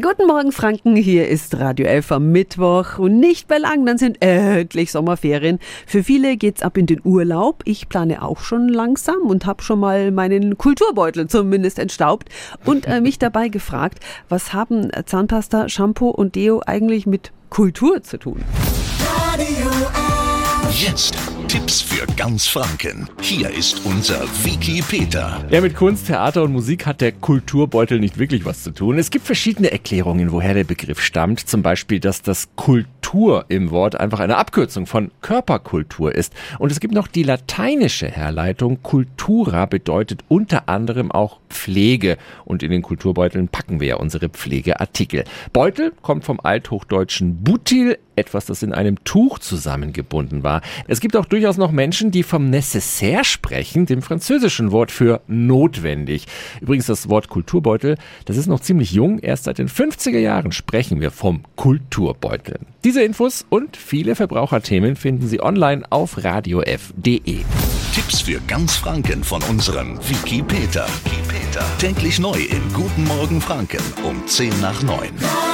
Guten Morgen, Franken. Hier ist Radio 11 am Mittwoch und nicht bei lang, dann sind endlich Sommerferien. Für viele geht's ab in den Urlaub. Ich plane auch schon langsam und habe schon mal meinen Kulturbeutel zumindest entstaubt und äh, mich dabei gefragt, was haben Zahnpasta, Shampoo und Deo eigentlich mit Kultur zu tun? Radio Jetzt Tipps für ganz Franken. Hier ist unser Wiki Peter. Ja, mit Kunst, Theater und Musik hat der Kulturbeutel nicht wirklich was zu tun. Es gibt verschiedene Erklärungen, woher der Begriff stammt. Zum Beispiel, dass das Kultur im Wort einfach eine Abkürzung von Körperkultur ist. Und es gibt noch die lateinische Herleitung. Cultura bedeutet unter anderem auch Pflege. Und in den Kulturbeuteln packen wir ja unsere Pflegeartikel. Beutel kommt vom althochdeutschen Butil, etwas, das in einem Tuch zusammengebunden war. Es gibt auch durchaus noch Menschen, die vom Nécessaire sprechen, dem französischen Wort für notwendig. Übrigens das Wort Kulturbeutel, das ist noch ziemlich jung. Erst seit den 50er Jahren sprechen wir vom Kulturbeutel. Diese Infos und viele Verbraucherthemen finden Sie online auf radiof.de. Tipps für ganz Franken von unserem Wiki Peter. Täglich neu in Guten Morgen Franken um 10 nach 9. Radio